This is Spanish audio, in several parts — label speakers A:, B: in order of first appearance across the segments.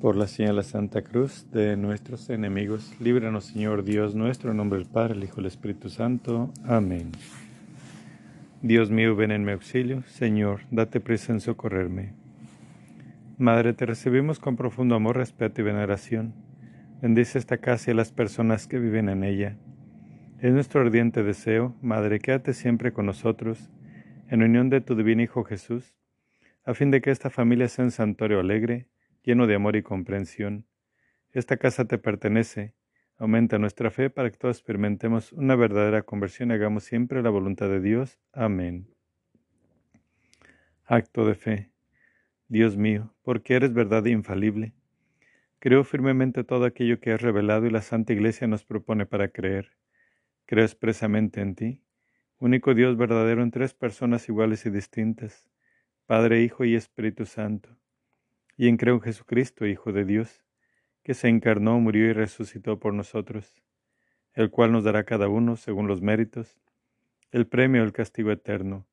A: Por la señal de la Santa Cruz de nuestros enemigos, líbranos Señor Dios nuestro, en nombre del Padre, el Hijo y el Espíritu Santo. Amén. Dios mío, ven en mi auxilio. Señor, date prisa en socorrerme. Madre, te recibimos con profundo amor, respeto y veneración. Bendice esta casa y a las personas que viven en ella. Es nuestro ardiente deseo, Madre, quédate siempre con nosotros, en unión de tu divino Hijo Jesús, a fin de que esta familia sea un santuario alegre, lleno de amor y comprensión. Esta casa te pertenece. Aumenta nuestra fe para que todos experimentemos una verdadera conversión y hagamos siempre la voluntad de Dios. Amén. Acto de fe. Dios mío, porque eres verdad e infalible. Creo firmemente todo aquello que has revelado y la Santa Iglesia nos propone para creer. Creo expresamente en ti, único Dios verdadero en tres personas iguales y distintas, Padre, Hijo y Espíritu Santo y en creo en Jesucristo, Hijo de Dios, que se encarnó, murió y resucitó por nosotros, el cual nos dará cada uno, según los méritos, el premio del castigo eterno.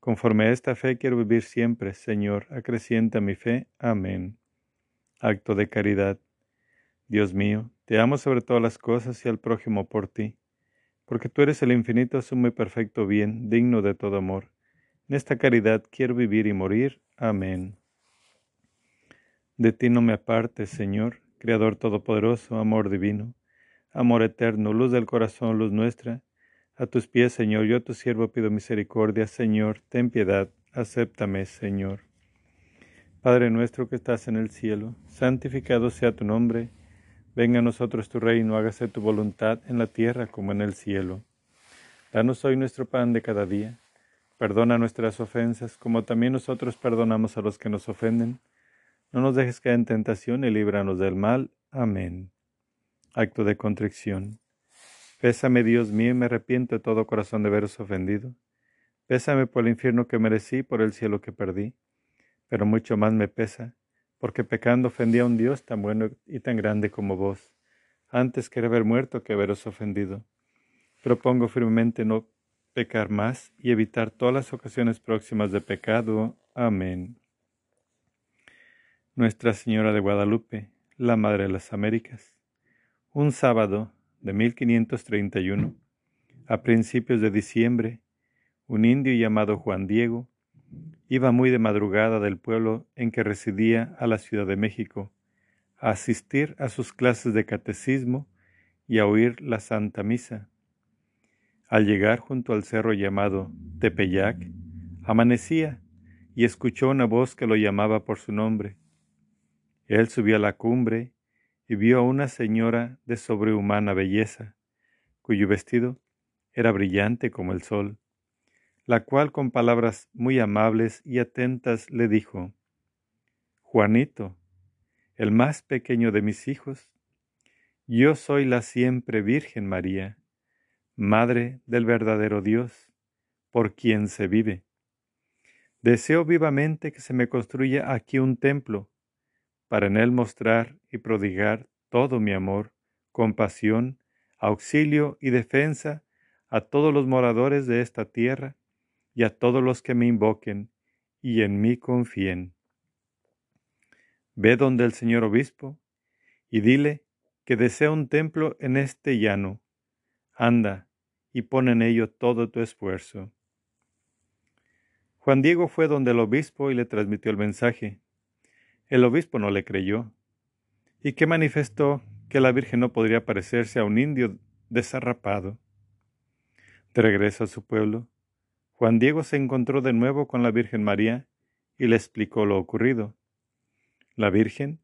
A: Conforme a esta fe quiero vivir siempre, Señor, acrecienta mi fe. Amén. Acto de caridad. Dios mío, te amo sobre todas las cosas y al prójimo por ti, porque tú eres el infinito, sumo y perfecto bien, digno de todo amor. En esta caridad quiero vivir y morir. Amén. De ti no me apartes, Señor, Creador Todopoderoso, amor divino, amor eterno, luz del corazón, luz nuestra. A tus pies, Señor, yo a tu siervo pido misericordia, Señor, ten piedad, acéptame, Señor. Padre nuestro que estás en el cielo, santificado sea tu nombre, venga a nosotros tu reino, hágase tu voluntad en la tierra como en el cielo. Danos hoy nuestro pan de cada día, perdona nuestras ofensas, como también nosotros perdonamos a los que nos ofenden no nos dejes caer en tentación y líbranos del mal. Amén. Acto de contrición. Pésame, Dios mío, y me arrepiento de todo corazón de veros ofendido. Pésame por el infierno que merecí, por el cielo que perdí. Pero mucho más me pesa, porque pecando ofendí a un Dios tan bueno y tan grande como vos. Antes quería haber muerto que haberos ofendido. Propongo firmemente no pecar más y evitar todas las ocasiones próximas de pecado. Amén. Nuestra Señora de Guadalupe, la Madre de las Américas. Un sábado de 1531, a principios de diciembre, un indio llamado Juan Diego iba muy de madrugada del pueblo en que residía a la Ciudad de México a asistir a sus clases de catecismo y a oír la Santa Misa. Al llegar junto al cerro llamado Tepeyac, amanecía y escuchó una voz que lo llamaba por su nombre. Él subió a la cumbre y vio a una señora de sobrehumana belleza, cuyo vestido era brillante como el sol, la cual con palabras muy amables y atentas le dijo, Juanito, el más pequeño de mis hijos, yo soy la siempre Virgen María, Madre del verdadero Dios, por quien se vive. Deseo vivamente que se me construya aquí un templo, para en él mostrar y prodigar todo mi amor, compasión, auxilio y defensa a todos los moradores de esta tierra y a todos los que me invoquen y en mí confíen. Ve donde el señor obispo y dile que desea un templo en este llano. Anda y pon en ello todo tu esfuerzo. Juan Diego fue donde el obispo y le transmitió el mensaje. El obispo no le creyó, y que manifestó que la Virgen no podría parecerse a un indio desarrapado. De regreso a su pueblo, Juan Diego se encontró de nuevo con la Virgen María y le explicó lo ocurrido. La Virgen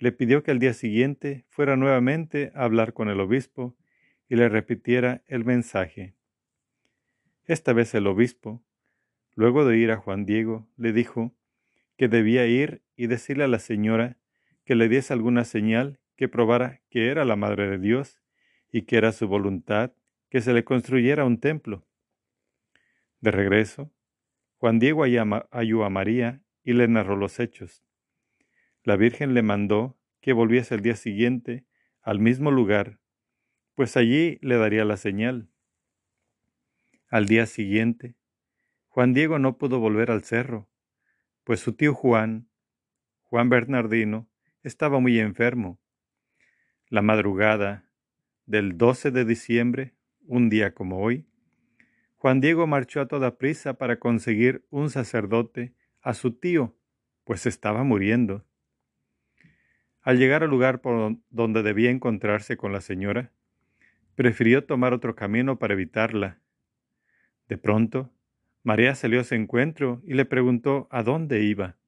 A: le pidió que al día siguiente fuera nuevamente a hablar con el obispo y le repitiera el mensaje. Esta vez el obispo, luego de ir a Juan Diego, le dijo que debía ir y decirle a la señora que le diese alguna señal que probara que era la Madre de Dios y que era su voluntad que se le construyera un templo. De regreso, Juan Diego halló a María y le narró los hechos. La Virgen le mandó que volviese el día siguiente al mismo lugar, pues allí le daría la señal. Al día siguiente, Juan Diego no pudo volver al cerro, pues su tío Juan, Juan Bernardino, estaba muy enfermo. La madrugada del 12 de diciembre, un día como hoy, Juan Diego marchó a toda prisa para conseguir un sacerdote a su tío, pues estaba muriendo. Al llegar al lugar por donde debía encontrarse con la señora, prefirió tomar otro camino para evitarla. De pronto, María salió a su encuentro y le preguntó a dónde iba.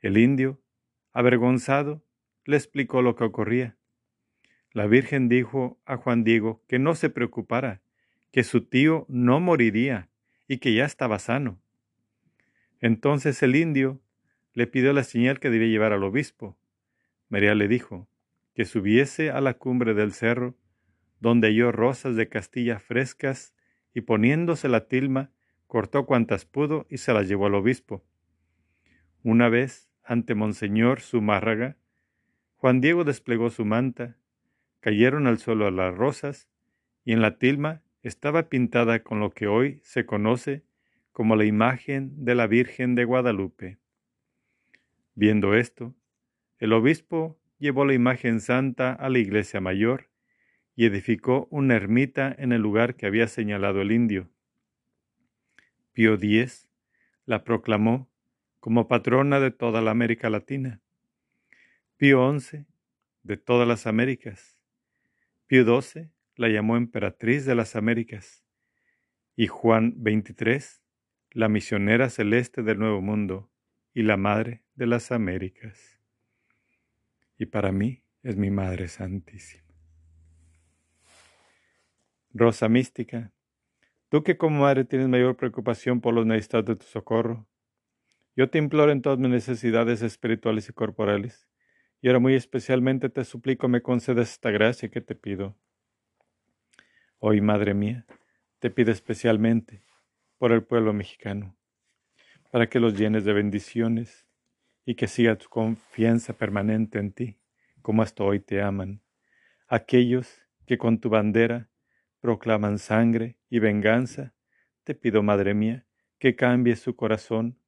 A: El indio, avergonzado, le explicó lo que ocurría. La Virgen dijo a Juan Diego que no se preocupara, que su tío no moriría y que ya estaba sano. Entonces el indio le pidió la señal que debía llevar al obispo. María le dijo que subiese a la cumbre del cerro, donde halló rosas de Castilla frescas, y poniéndose la tilma, cortó cuantas pudo y se las llevó al obispo. Una vez, ante Monseñor Zumárraga, Juan Diego desplegó su manta, cayeron al suelo las rosas, y en la tilma estaba pintada con lo que hoy se conoce como la imagen de la Virgen de Guadalupe. Viendo esto, el obispo llevó la imagen santa a la iglesia mayor y edificó una ermita en el lugar que había señalado el indio. Pío X la proclamó como patrona de toda la América Latina. Pío XI de todas las Américas. Pío XII la llamó emperatriz de las Américas, y Juan XXIII, la misionera celeste del Nuevo Mundo y la Madre de las Américas. Y para mí es mi Madre Santísima. Rosa mística, tú que como madre tienes mayor preocupación por los necesitados de tu socorro, yo te imploro en todas mis necesidades espirituales y corporales, y ahora muy especialmente te suplico me concedas esta gracia que te pido Hoy, Madre mía, te pido especialmente por el pueblo mexicano, para que los llenes de bendiciones y que siga tu confianza permanente en ti, como hasta hoy te aman. Aquellos que con tu bandera proclaman sangre y venganza, te pido, Madre mía, que cambie su corazón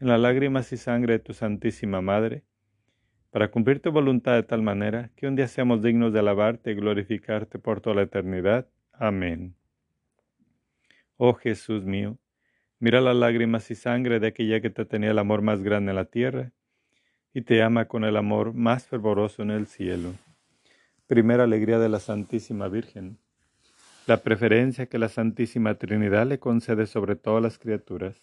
A: en las lágrimas y sangre de tu Santísima Madre, para cumplir tu voluntad de tal manera que un día seamos dignos de alabarte y glorificarte por toda la eternidad. Amén. Oh Jesús mío, mira las lágrimas y sangre de aquella que te tenía el amor más grande en la tierra y te ama con el amor más fervoroso en el cielo. Primera alegría de la Santísima Virgen. La preferencia que la Santísima Trinidad le concede sobre todas las criaturas.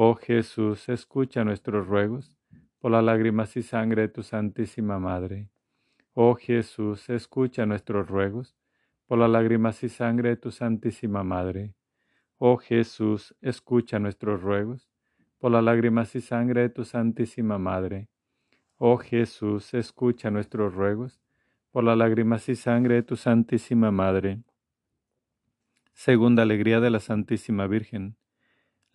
A: Oh Jesús, escucha nuestros ruegos por las lágrimas y sangre de tu Santísima Madre. Oh Jesús, escucha nuestros ruegos, por las lágrimas y sangre de tu Santísima Madre. Oh Jesús, escucha nuestros ruegos, por las lágrimas y sangre de tu Santísima Madre. Oh Jesús, escucha nuestros ruegos, por las lágrimas y sangre de tu Santísima Madre. Segunda alegría de la Santísima Virgen,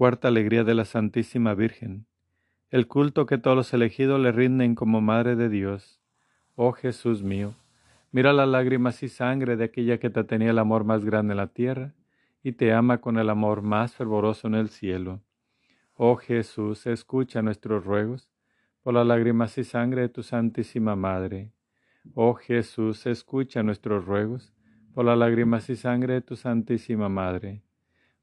A: Cuarta alegría de la Santísima Virgen. El culto que todos los elegidos le rinden como Madre de Dios. Oh Jesús mío, mira las lágrimas y sangre de aquella que te tenía el amor más grande en la tierra y te ama con el amor más fervoroso en el cielo. Oh Jesús, escucha nuestros ruegos por las lágrimas y sangre de tu Santísima Madre. Oh Jesús, escucha nuestros ruegos por las lágrimas y sangre de tu Santísima Madre.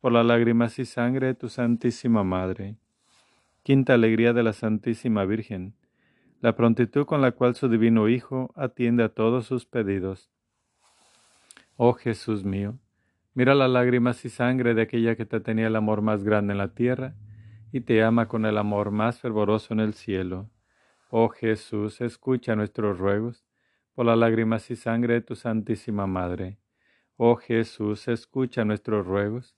A: por las lágrimas y sangre de tu Santísima Madre. Quinta alegría de la Santísima Virgen, la prontitud con la cual su divino Hijo atiende a todos sus pedidos. Oh Jesús mío, mira las lágrimas y sangre de aquella que te tenía el amor más grande en la tierra, y te ama con el amor más fervoroso en el cielo. Oh Jesús, escucha nuestros ruegos por las lágrimas y sangre de tu Santísima Madre. Oh Jesús, escucha nuestros ruegos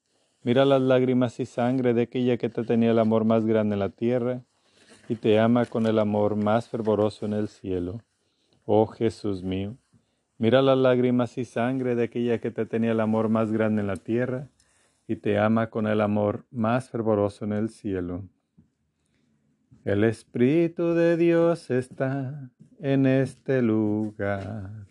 A: mira las lágrimas y sangre de aquella que te tenía el amor más grande en la tierra y te ama con el amor más fervoroso en el cielo. Oh Jesús mío, mira las lágrimas y sangre de aquella que te tenía el amor más grande en la tierra y te ama con el amor más fervoroso en el cielo. El Espíritu de Dios está en este lugar.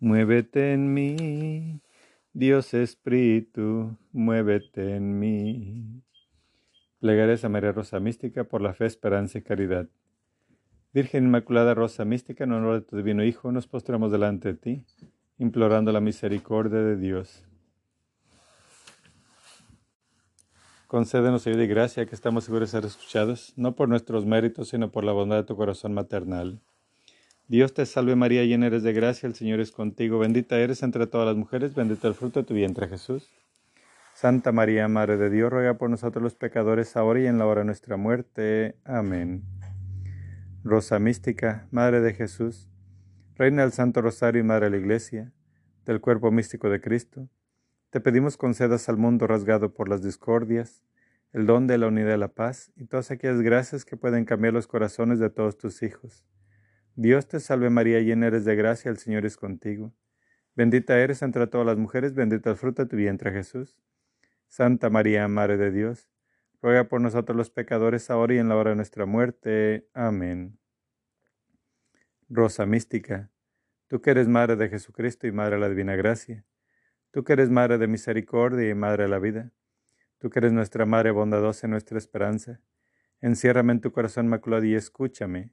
A: Muévete en mí, Dios Espíritu, muévete en mí. Plegares a María Rosa Mística por la fe, esperanza y caridad. Virgen Inmaculada Rosa Mística, en honor de tu divino Hijo, nos postramos delante de ti, implorando la misericordia de Dios. Concédenos ayuda y gracia que estamos seguros de ser escuchados, no por nuestros méritos, sino por la bondad de tu corazón maternal. Dios te salve María, llena eres de gracia, el Señor es contigo, bendita eres entre todas las mujeres, bendito el fruto de tu vientre Jesús. Santa María, Madre de Dios, ruega por nosotros los pecadores, ahora y en la hora de nuestra muerte. Amén. Rosa mística, Madre de Jesús, Reina del Santo Rosario y Madre de la Iglesia, del cuerpo místico de Cristo, te pedimos concedas al mundo rasgado por las discordias, el don de la unidad y la paz y todas aquellas gracias que pueden cambiar los corazones de todos tus hijos. Dios te salve María, llena eres de gracia, el Señor es contigo. Bendita eres entre todas las mujeres, bendito el fruto de tu vientre Jesús. Santa María, Madre de Dios, ruega por nosotros los pecadores ahora y en la hora de nuestra muerte. Amén. Rosa mística, tú que eres Madre de Jesucristo y Madre de la Divina Gracia, Tú que eres Madre de misericordia y Madre de la vida, tú que eres nuestra Madre bondadosa y nuestra esperanza, enciérrame en tu corazón maculado y escúchame.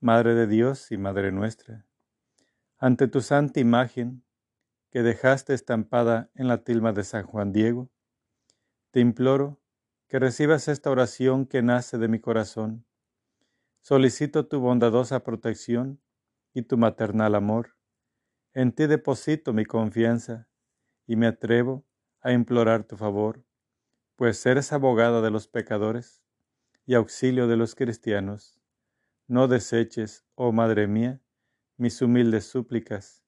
A: Madre de Dios y Madre nuestra, ante tu santa imagen que dejaste estampada en la tilma de San Juan Diego, te imploro que recibas esta oración que nace de mi corazón. Solicito tu bondadosa protección y tu maternal amor. En ti deposito mi confianza y me atrevo a implorar tu favor, pues eres abogada de los pecadores y auxilio de los cristianos. No deseches, oh Madre mía, mis humildes súplicas.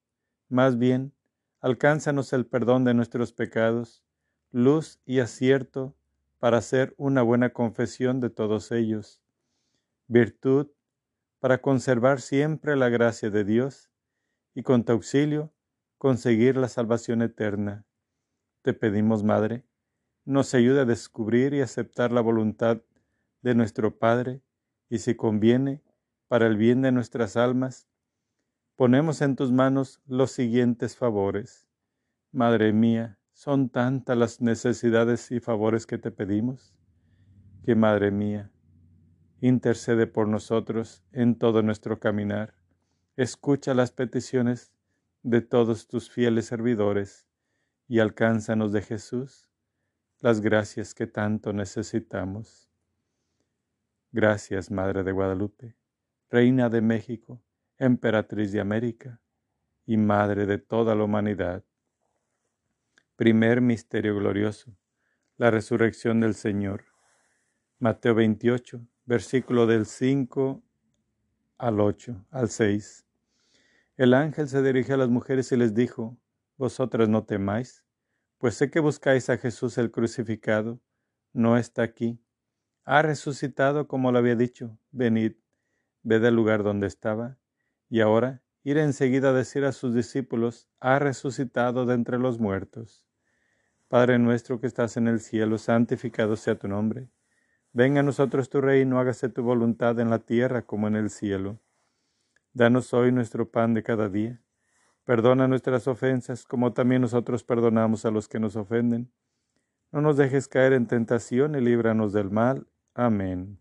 A: Más bien, alcánzanos el perdón de nuestros pecados, luz y acierto para hacer una buena confesión de todos ellos, virtud para conservar siempre la gracia de Dios y con tu auxilio conseguir la salvación eterna. Te pedimos, Madre, nos ayude a descubrir y aceptar la voluntad de nuestro Padre y si conviene, para el bien de nuestras almas, ponemos en tus manos los siguientes favores. Madre mía, son tantas las necesidades y favores que te pedimos, que Madre mía, intercede por nosotros en todo nuestro caminar. Escucha las peticiones de todos tus fieles servidores y alcánzanos de Jesús las gracias que tanto necesitamos. Gracias, Madre de Guadalupe, Reina de México, Emperatriz de América y Madre de toda la humanidad. Primer Misterio Glorioso, la Resurrección del Señor. Mateo 28, versículo del 5 al 8, al 6. El ángel se dirigió a las mujeres y les dijo, Vosotras no temáis, pues sé que buscáis a Jesús el crucificado, no está aquí, ha resucitado como lo había dicho, venid, ved el lugar donde estaba, y ahora ir enseguida a decir a sus discípulos, ha resucitado de entre los muertos. Padre nuestro que estás en el cielo, santificado sea tu nombre. Venga a nosotros tu reino, hágase tu voluntad en la tierra como en el cielo. Danos hoy nuestro pan de cada día. Perdona nuestras ofensas, como también nosotros perdonamos a los que nos ofenden. No nos dejes caer en tentación y líbranos del mal. Amén.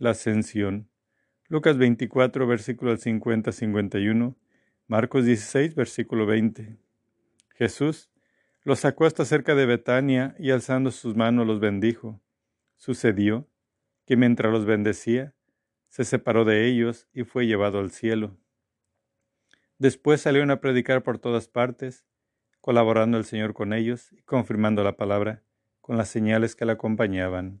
A: la ascensión. Lucas 24, versículo 50-51, Marcos 16, versículo 20. Jesús los sacó hasta cerca de Betania y alzando sus manos los bendijo. Sucedió que mientras los bendecía, se separó de ellos y fue llevado al cielo. Después salieron a predicar por todas partes, colaborando el Señor con ellos y confirmando la palabra con las señales que la acompañaban.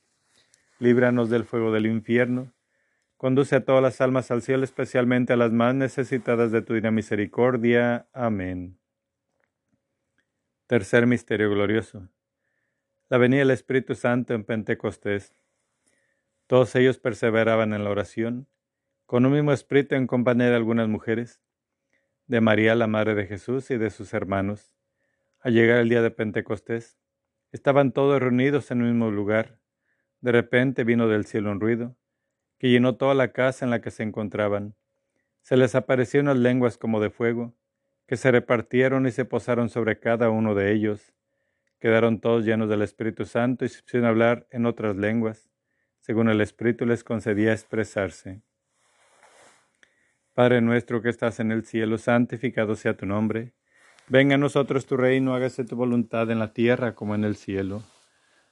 A: líbranos del fuego del infierno. Conduce a todas las almas al cielo, especialmente a las más necesitadas de tu divina misericordia. Amén. Tercer misterio glorioso. La venida del Espíritu Santo en Pentecostés. Todos ellos perseveraban en la oración, con un mismo espíritu en compañía de algunas mujeres, de María, la Madre de Jesús, y de sus hermanos. Al llegar el día de Pentecostés, estaban todos reunidos en un mismo lugar. De repente vino del cielo un ruido, que llenó toda la casa en la que se encontraban. Se les aparecieron unas lenguas como de fuego, que se repartieron y se posaron sobre cada uno de ellos. Quedaron todos llenos del Espíritu Santo y se hablar en otras lenguas, según el Espíritu les concedía expresarse. Padre nuestro que estás en el cielo, santificado sea tu nombre. Venga a nosotros tu reino, hágase tu voluntad en la tierra como en el cielo.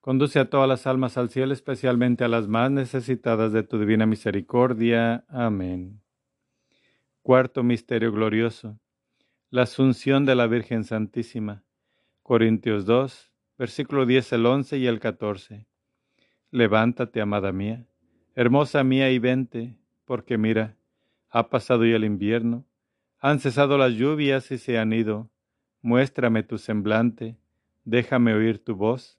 A: conduce a todas las almas al cielo, especialmente a las más necesitadas de tu divina misericordia. Amén. Cuarto Misterio Glorioso. La Asunción de la Virgen Santísima. Corintios 2, versículo 10, el 11 y el 14. Levántate, amada mía, hermosa mía, y vente, porque mira, ha pasado ya el invierno, han cesado las lluvias y se han ido. Muéstrame tu semblante, déjame oír tu voz,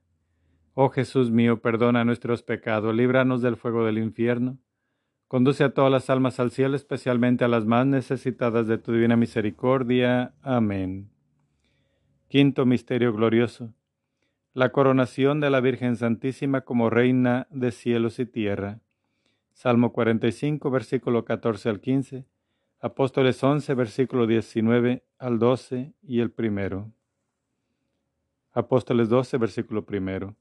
A: Oh Jesús mío, perdona nuestros pecados, líbranos del fuego del infierno, conduce a todas las almas al cielo, especialmente a las más necesitadas de tu divina misericordia. Amén. Quinto Misterio Glorioso. La coronación de la Virgen Santísima como Reina de cielos y tierra. Salmo 45, versículo 14 al 15. Apóstoles 11, versículo 19 al 12 y el primero. Apóstoles 12, versículo primero.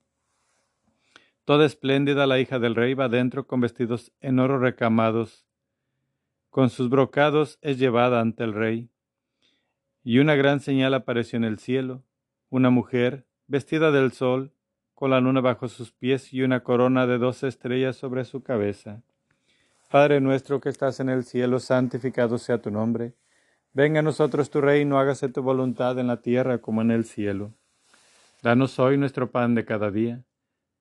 A: Toda espléndida la hija del rey va dentro con vestidos en oro recamados. Con sus brocados es llevada ante el rey. Y una gran señal apareció en el cielo, una mujer vestida del sol, con la luna bajo sus pies y una corona de dos estrellas sobre su cabeza. Padre nuestro que estás en el cielo, santificado sea tu nombre. Venga a nosotros tu reino, hágase tu voluntad en la tierra como en el cielo. Danos hoy nuestro pan de cada día.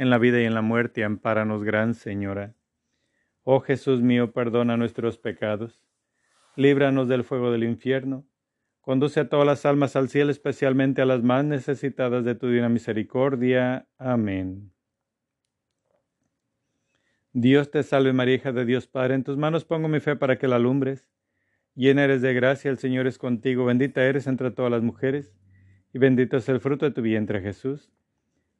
A: en la vida y en la muerte, ampáranos, Gran Señora. Oh Jesús mío, perdona nuestros pecados, líbranos del fuego del infierno, conduce a todas las almas al cielo, especialmente a las más necesitadas de tu divina misericordia. Amén. Dios te salve María, de Dios Padre, en tus manos pongo mi fe para que la alumbres. Llena eres de gracia, el Señor es contigo, bendita eres entre todas las mujeres, y bendito es el fruto de tu vientre Jesús.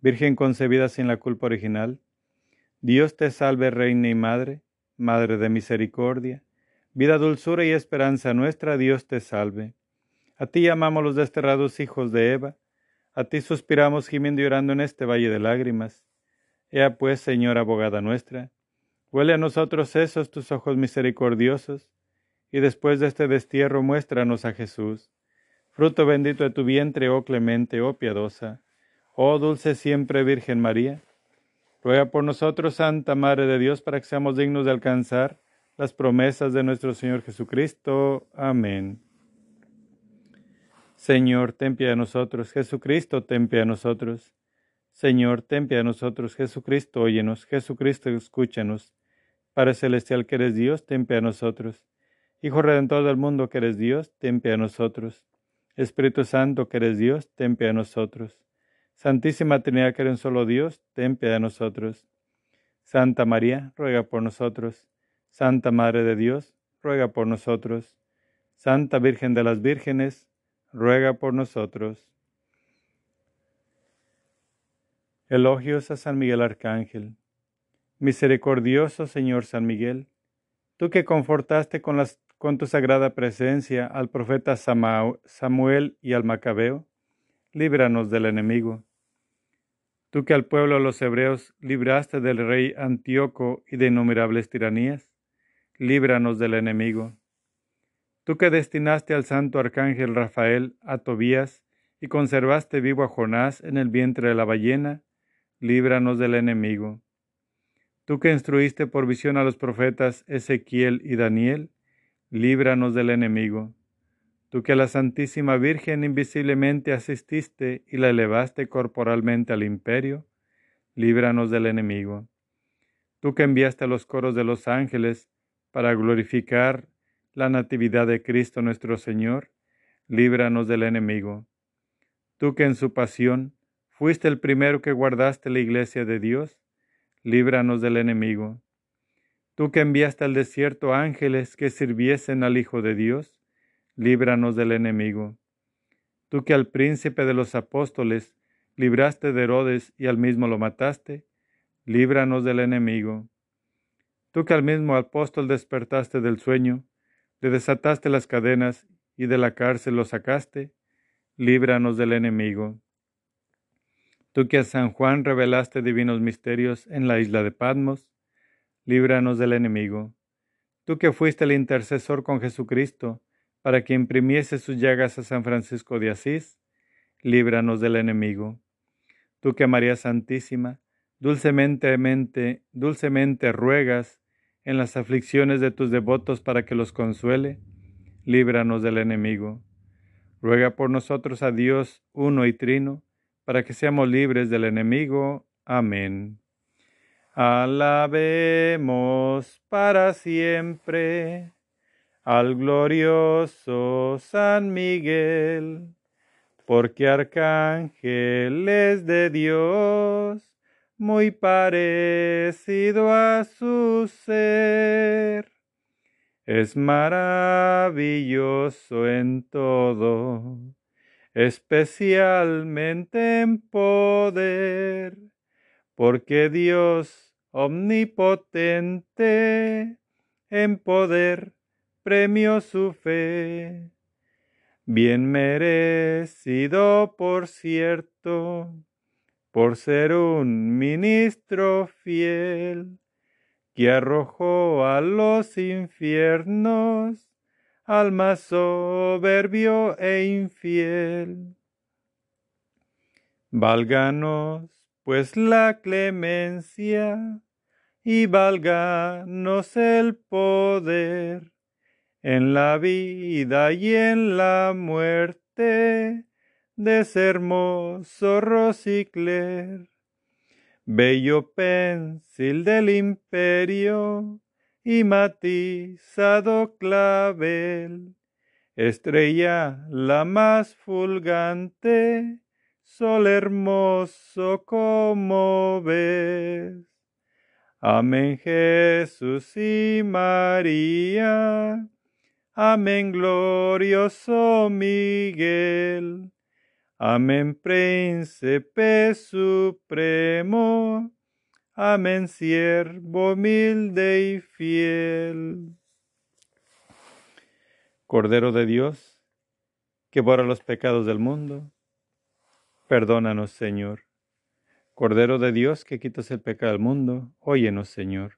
A: Virgen concebida sin la culpa original. Dios te salve Reina y Madre, Madre de Misericordia, vida, dulzura y esperanza nuestra, Dios te salve. A ti llamamos los desterrados hijos de Eva, a ti suspiramos gimiendo y llorando en este valle de lágrimas. Ea pues, Señora abogada nuestra, huele a nosotros esos tus ojos misericordiosos, y después de este destierro muéstranos a Jesús, fruto bendito de tu vientre, oh clemente, oh piadosa, oh dulce siempre Virgen María. Ruega por nosotros, Santa Madre de Dios, para que seamos dignos de alcanzar las promesas de nuestro Señor Jesucristo. Amén. Señor, ten piedad nosotros. Jesucristo, ten piedad nosotros. Señor, ten piedad nosotros. Jesucristo, óyenos. Jesucristo, escúchanos. Padre Celestial, que eres Dios, ten piedad nosotros. Hijo Redentor del mundo, que eres Dios, ten piedad nosotros. Espíritu Santo, que eres Dios, ten piedad nosotros. Santísima Trinidad, que eres un solo Dios, ten piedad de nosotros. Santa María, ruega por nosotros. Santa Madre de Dios, ruega por nosotros. Santa Virgen de las Vírgenes, ruega por nosotros. Elogios a San Miguel Arcángel. Misericordioso Señor San Miguel, tú que confortaste con, tu sagrada presencia al profeta Samuel y al Macabeo, líbranos del enemigo. Tú que al pueblo de los hebreos libraste del rey Antíoco y de innumerables tiranías, líbranos del enemigo. Tú que destinaste al santo arcángel Rafael a Tobías y conservaste vivo a Jonás en el vientre de la ballena, líbranos del enemigo. Tú que instruiste por visión a los profetas Ezequiel y Daniel, líbranos del enemigo. Tú que a la Santísima Virgen invisiblemente asististe y la elevaste corporalmente al imperio, líbranos del enemigo. Tú que enviaste a los coros de los ángeles para glorificar la Natividad de Cristo nuestro Señor, líbranos del enemigo. Tú que en su pasión fuiste el primero que guardaste la iglesia de Dios, líbranos del enemigo. Tú que enviaste al desierto ángeles que sirviesen al Hijo de Dios, líbranos del enemigo. tú que al príncipe de los apóstoles libraste de Herodes y al mismo lo mataste, líbranos del enemigo. Tú que al mismo apóstol despertaste del sueño, le desataste las cadenas y de la cárcel lo sacaste, líbranos del enemigo. Tú que a San Juan revelaste divinos misterios en la isla de Patmos, líbranos del enemigo. Tú que fuiste el intercesor con Jesucristo, para que imprimiese sus llagas a San Francisco de Asís, líbranos del enemigo. Tú que María Santísima, dulcemente, dulcemente ruegas en las aflicciones de tus devotos para que los consuele, líbranos del enemigo. Ruega por nosotros a Dios uno y trino, para que seamos libres del enemigo. Amén. Alabemos para siempre al glorioso San Miguel, porque arcángel es de Dios, muy parecido a su ser. Es maravilloso en todo, especialmente en poder, porque Dios omnipotente en poder premio su fe, bien merecido por cierto, por ser un ministro fiel, que arrojó a los infiernos al más soberbio e infiel. Válganos, pues, la clemencia, y válganos el poder en la vida y en la muerte de ese hermoso Rosicler, bello pensil del imperio y matizado clavel, estrella la más fulgante, sol hermoso como ves. Amén Jesús y María Amén, glorioso Miguel. Amén, príncipe supremo. Amén, siervo humilde y fiel. Cordero de Dios, que borra los pecados del mundo, perdónanos, Señor. Cordero de Dios, que quitas el pecado del mundo, óyenos, Señor.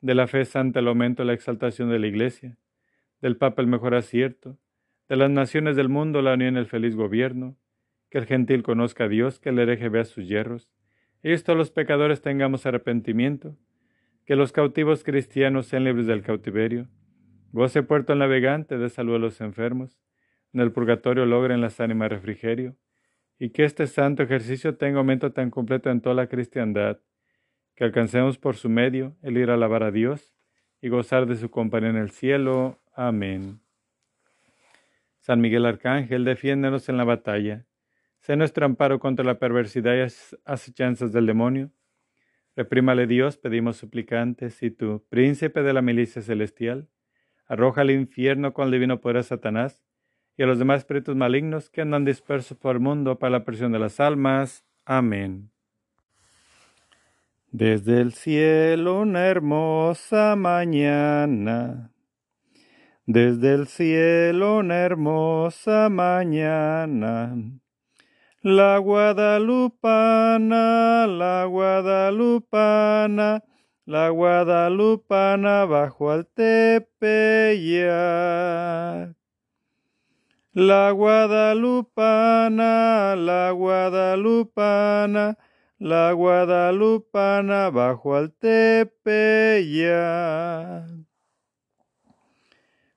A: de la fe santa el aumento la exaltación de la Iglesia, del Papa el mejor acierto, de las naciones del mundo la unión el feliz gobierno, que el gentil conozca a Dios, que el hereje vea sus hierros, y esto los pecadores tengamos arrepentimiento, que los cautivos cristianos sean libres del cautiverio, goce puerto el navegante de salud a los enfermos, en el purgatorio logren las ánimas refrigerio, y que este santo ejercicio tenga aumento tan completo en toda la cristiandad, que alcancemos por su medio el ir a alabar a Dios y gozar de su compañía en el cielo. Amén. San Miguel Arcángel, defiéndenos en la batalla. Sé nuestro amparo contra la perversidad y acechanzas del demonio. Reprímale Dios, pedimos suplicantes, y tú, príncipe de la milicia celestial, arroja al infierno con el divino poder a Satanás y a los demás espíritus malignos que andan dispersos por el mundo para la presión de las almas. Amén. Desde el cielo una hermosa mañana. Desde el cielo una hermosa mañana. La guadalupana, la guadalupana, la guadalupana bajo al tepeyac. La guadalupana, la guadalupana, la guadalupana bajo al tepeyac.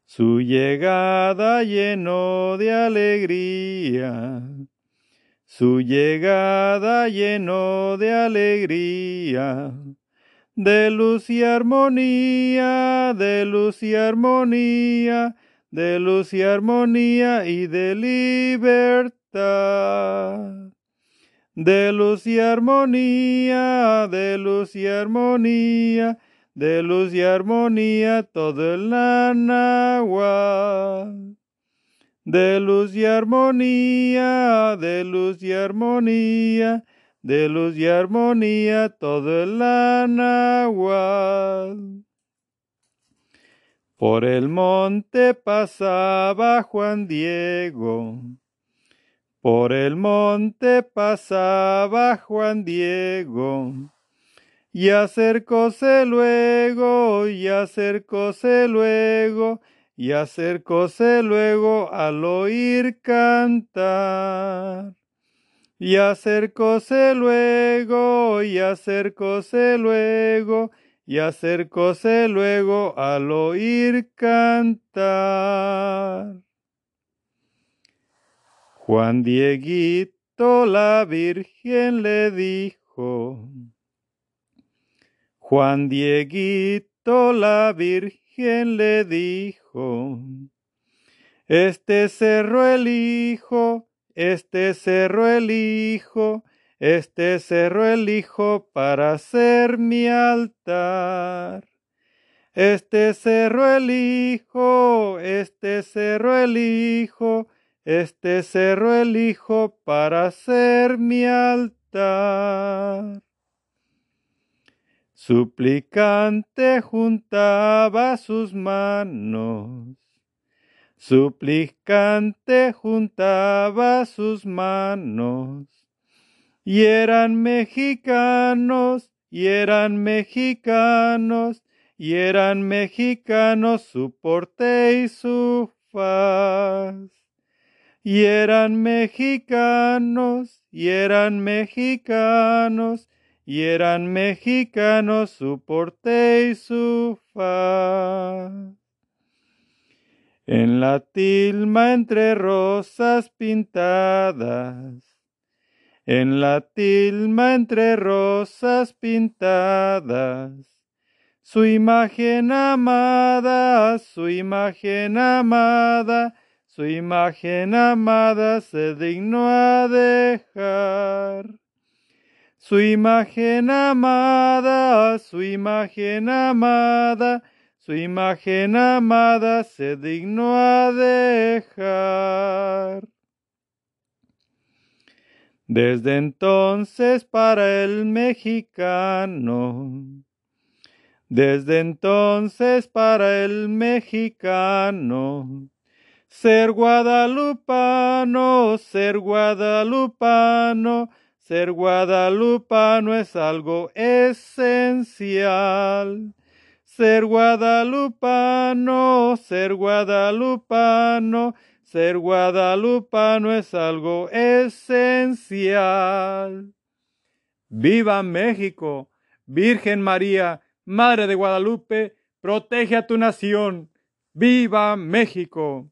A: Su llegada llenó de alegría, su llegada llenó de alegría, de luz y armonía, de luz y armonía, de luz y armonía y de libertad. De luz y armonía, de luz y armonía, de luz y armonía todo el agua. De luz y armonía, de luz y armonía, de luz y armonía todo el agua. Por el monte pasaba Juan Diego. Por el monte pasaba Juan Diego y acercóse luego, y acercóse luego, y acercóse luego al oír cantar. Y acercóse luego, y acercóse luego, y acercóse luego al oír cantar. Juan Dieguito la Virgen le dijo, Juan Dieguito la Virgen le dijo, Este cerro el hijo, este cerro el hijo, este cerro el hijo para ser mi altar. Este cerro el hijo, este cerro el hijo, este cerro el hijo para ser mi altar. Suplicante juntaba sus manos, suplicante juntaba sus manos, y eran mexicanos, y eran mexicanos, y eran mexicanos su porte y su faz. Y eran mexicanos, y eran mexicanos, y eran mexicanos su porte y su faz. En la tilma entre rosas pintadas, en la tilma entre rosas pintadas, su imagen amada, su imagen amada, su imagen amada se dignó a dejar. Su imagen amada, su imagen amada, su imagen amada se dignó a dejar. Desde entonces para el mexicano, desde entonces para el mexicano, ser guadalupano, ser guadalupano, ser guadalupano es algo esencial. Ser guadalupano, ser guadalupano, ser guadalupano es algo esencial. Viva México, Virgen María, Madre de Guadalupe, protege a tu nación. Viva México.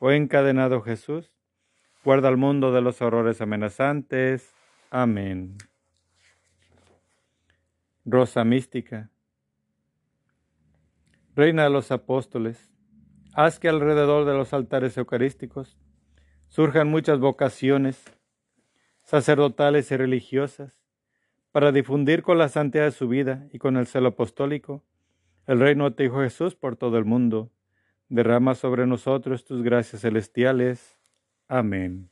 A: oh encadenado Jesús, Guarda al mundo de los horrores amenazantes. Amén. Rosa mística. Reina de los apóstoles, haz que alrededor de los altares eucarísticos surjan muchas vocaciones sacerdotales y religiosas para difundir con la santidad de su vida y con el celo apostólico el reino de Hijo Jesús por todo el mundo. Derrama sobre nosotros tus gracias celestiales Amén.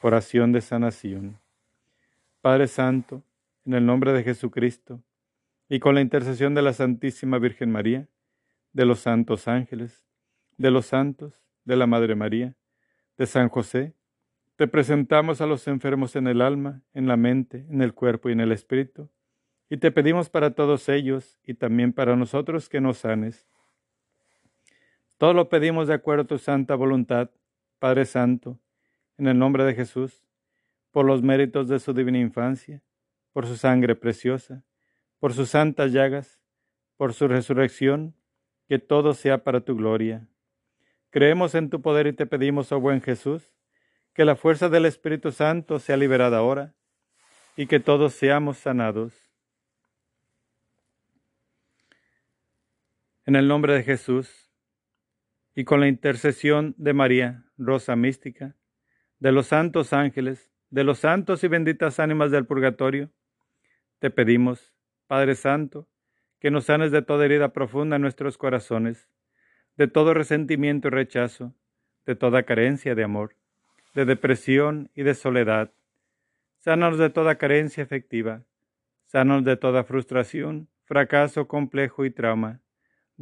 A: Oración de sanación. Padre Santo, en el nombre de Jesucristo y con la intercesión de la Santísima Virgen María, de los santos ángeles, de los santos, de la Madre María, de San José, te presentamos a los enfermos en el alma, en la mente, en el cuerpo y en el espíritu, y te pedimos para todos ellos y también para nosotros que nos sanes. Todo lo pedimos de acuerdo a tu santa voluntad, Padre Santo, en el nombre de Jesús, por los méritos de su divina infancia, por su sangre preciosa, por sus santas llagas, por su resurrección, que todo sea para tu gloria. Creemos en tu poder y te pedimos, oh buen Jesús, que la fuerza del Espíritu Santo sea liberada ahora y que todos seamos sanados. En el nombre de Jesús y con la intercesión de María, Rosa Mística, de los santos ángeles, de los santos y benditas ánimas del purgatorio, te pedimos, Padre Santo, que nos sanes de toda herida profunda en nuestros corazones, de todo resentimiento y rechazo, de toda carencia de amor, de depresión y de soledad. Sánanos de toda carencia efectiva, sánanos de toda frustración, fracaso, complejo y trauma,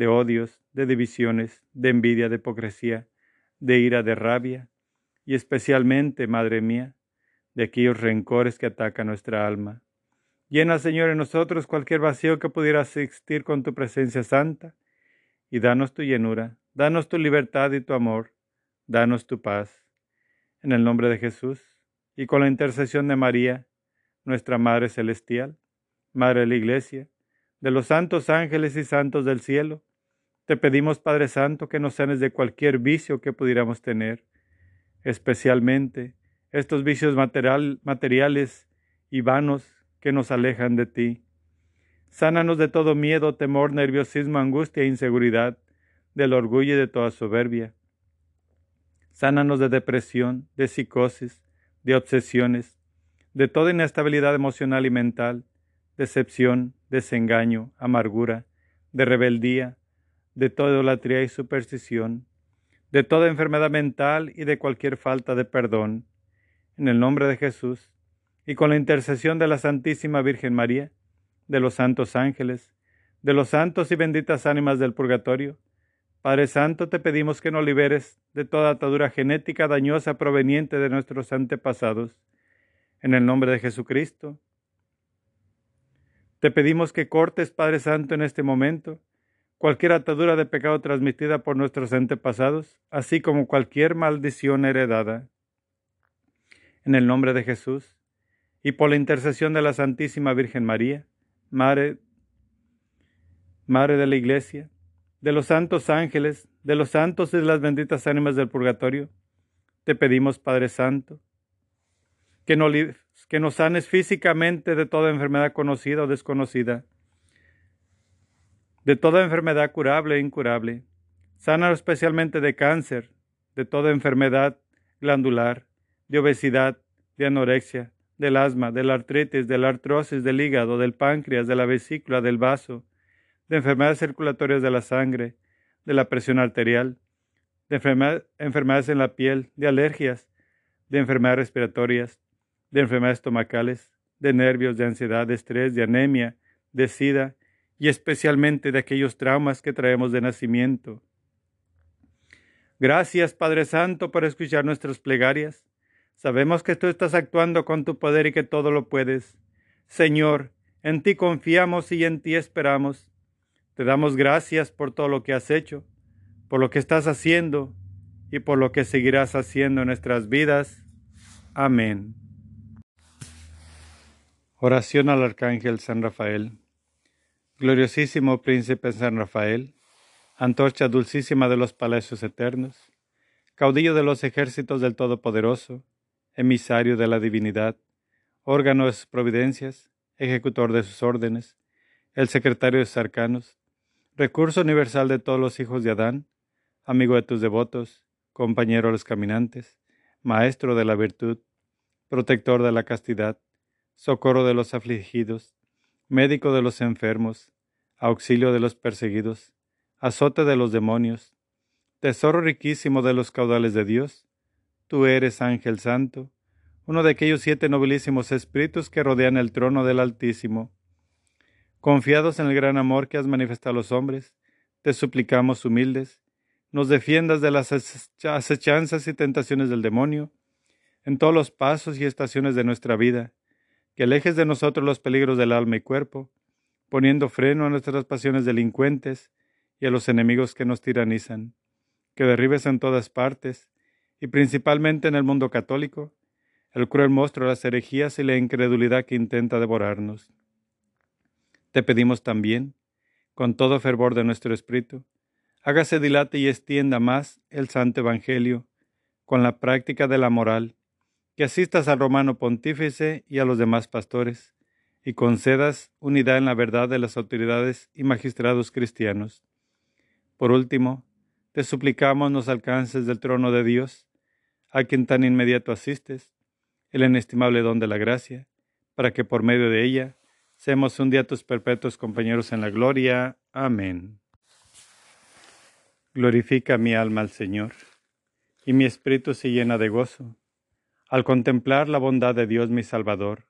A: de odios, de divisiones, de envidia, de hipocresía, de ira, de rabia, y especialmente, Madre mía, de aquellos rencores que atacan nuestra alma. Llena, Señor, en nosotros cualquier vacío que pudiera existir con tu presencia santa, y danos tu llenura, danos tu libertad y tu amor, danos tu paz. En el nombre de Jesús, y con la intercesión de María, nuestra Madre Celestial, Madre de la Iglesia, de los santos ángeles y santos del cielo, te pedimos, Padre Santo, que nos sanes de cualquier vicio que pudiéramos tener, especialmente estos vicios materiales y vanos que nos alejan de ti. Sánanos de todo miedo, temor, nerviosismo, angustia e inseguridad, del orgullo y de toda soberbia. Sánanos de depresión, de psicosis, de obsesiones, de toda inestabilidad emocional y mental, decepción, desengaño, amargura, de rebeldía, de toda idolatría y superstición, de toda enfermedad mental y de cualquier falta de perdón. En el nombre de Jesús, y con la intercesión de la Santísima Virgen María, de los santos ángeles, de los santos y benditas ánimas del purgatorio, Padre Santo, te pedimos que nos liberes de toda atadura genética dañosa proveniente de nuestros antepasados. En el nombre de Jesucristo, te pedimos que cortes, Padre Santo, en este momento, cualquier atadura de pecado transmitida por nuestros antepasados, así como cualquier maldición heredada. En el nombre de Jesús, y por la intercesión de la Santísima Virgen María, Madre, Madre de la Iglesia, de los santos ángeles, de los santos y de las benditas ánimas del purgatorio, te pedimos, Padre Santo, que, no, que nos sanes físicamente de toda enfermedad conocida o desconocida, de toda enfermedad curable e incurable. Sánanos especialmente de cáncer, de toda enfermedad glandular, de obesidad, de anorexia, del asma, de la artritis, de la artrosis del hígado, del páncreas, de la vesícula, del vaso, de enfermedades circulatorias de la sangre, de la presión arterial, de enfermedades en la piel, de alergias, de enfermedades respiratorias, de enfermedades estomacales, de nervios, de ansiedad, de estrés, de anemia, de sida y especialmente de aquellos traumas que traemos de nacimiento. Gracias, Padre Santo, por escuchar nuestras plegarias. Sabemos que tú estás actuando con tu poder y que todo lo puedes. Señor, en ti confiamos y en ti esperamos. Te damos gracias por todo lo que has hecho, por lo que estás haciendo y por lo que seguirás haciendo en nuestras vidas. Amén. Oración al Arcángel San Rafael. Gloriosísimo Príncipe San Rafael, antorcha dulcísima de los palacios eternos, caudillo de los ejércitos del Todopoderoso, emisario de la divinidad, órgano de sus providencias, ejecutor de sus órdenes, el secretario de sus arcanos, recurso universal de todos los hijos de Adán, amigo de tus devotos, compañero de los caminantes, maestro de la virtud, protector de la castidad, socorro de los afligidos, médico de los enfermos, auxilio de los perseguidos, azote de los demonios, tesoro riquísimo de los caudales de Dios, Tú eres ángel santo, uno de aquellos siete nobilísimos espíritus que rodean el trono del Altísimo. Confiados en el gran amor que has manifestado a los hombres, te suplicamos humildes, nos defiendas de las acechanzas y tentaciones del demonio en todos los pasos y estaciones de nuestra vida, que alejes de nosotros los peligros del alma y cuerpo, poniendo freno a nuestras pasiones delincuentes y a los enemigos que nos tiranizan, que derribes en todas partes, y principalmente en el mundo católico, el cruel monstruo de las herejías y la incredulidad que intenta devorarnos. Te pedimos también, con todo fervor de nuestro espíritu, hágase dilate y extienda más el Santo Evangelio con la práctica de la moral, que asistas al romano pontífice y a los demás pastores, y concedas unidad en la verdad de las autoridades y magistrados cristianos. Por último, te suplicamos nos alcances del trono de Dios, a quien tan inmediato asistes, el inestimable don de la gracia, para que por medio de ella seamos un día tus perpetuos compañeros en la gloria. Amén. Glorifica mi alma al Señor, y mi espíritu se llena de gozo, al contemplar la bondad de Dios mi Salvador,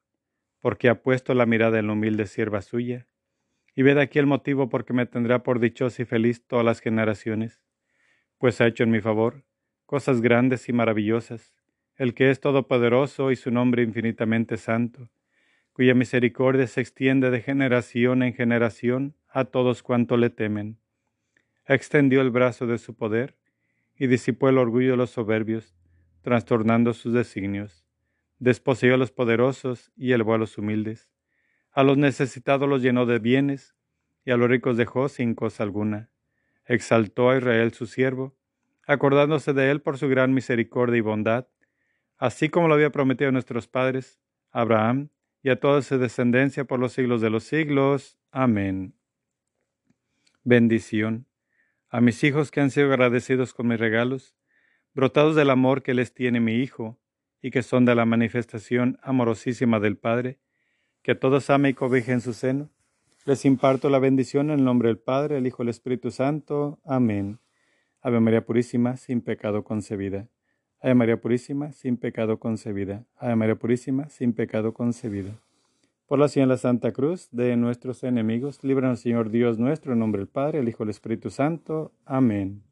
A: porque ha puesto la mirada en la humilde sierva suya, y ved aquí el motivo por que me tendrá por dichosa y feliz todas las generaciones, pues ha hecho en mi favor cosas grandes y maravillosas, el que es todopoderoso y su nombre infinitamente santo, cuya misericordia se extiende de generación en generación a todos cuanto le temen. Extendió el brazo de su poder y disipó el orgullo de los soberbios, trastornando sus designios. Desposeyó a los poderosos y elevó a los humildes. A los necesitados los llenó de bienes y a los ricos dejó sin cosa alguna. Exaltó a Israel su siervo, acordándose de él por su gran misericordia y bondad, así como lo había prometido a nuestros padres, Abraham, y a toda su descendencia por los siglos de los siglos. Amén. Bendición. A mis hijos que han sido agradecidos con mis regalos, brotados del amor que les tiene mi Hijo, y que son de la manifestación amorosísima del Padre, que a todos ame y cobije en su seno, les imparto la bendición en el nombre del Padre, el Hijo y el Espíritu Santo. Amén. Ave María Purísima, sin pecado concebida. Ave María Purísima, sin pecado concebida. Ave María Purísima, sin pecado concebida. Por la señal la Santa Cruz de nuestros enemigos, líbranos Señor Dios nuestro, en nombre del Padre, el Hijo y el Espíritu Santo. Amén.